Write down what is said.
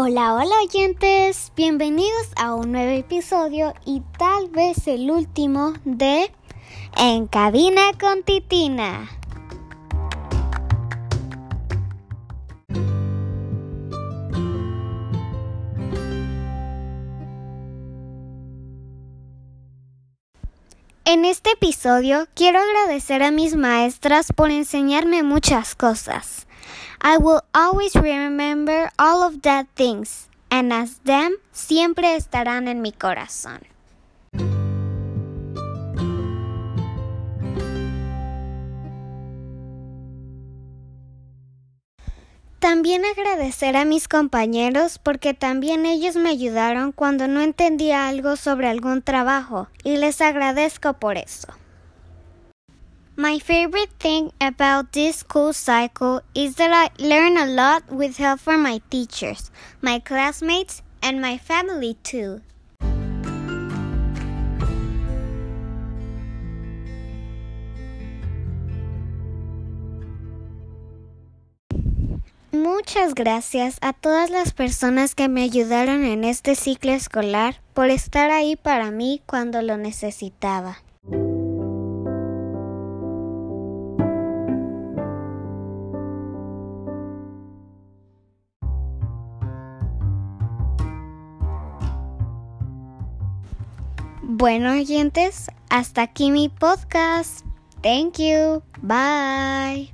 Hola, hola oyentes, bienvenidos a un nuevo episodio y tal vez el último de En Cabina con Titina. En este episodio quiero agradecer a mis maestras por enseñarme muchas cosas. I will always remember all of that things, and as them siempre estarán en mi corazón. También agradecer a mis compañeros porque también ellos me ayudaron cuando no entendía algo sobre algún trabajo y les agradezco por eso. My favorite thing about this school cycle is that I learn a lot with help from my teachers, my classmates, and my family too. Muchas gracias a todas las personas que me ayudaron en este ciclo escolar por estar ahí para mí cuando lo necesitaba. Bueno, oyentes, hasta aquí mi podcast. Thank you. Bye.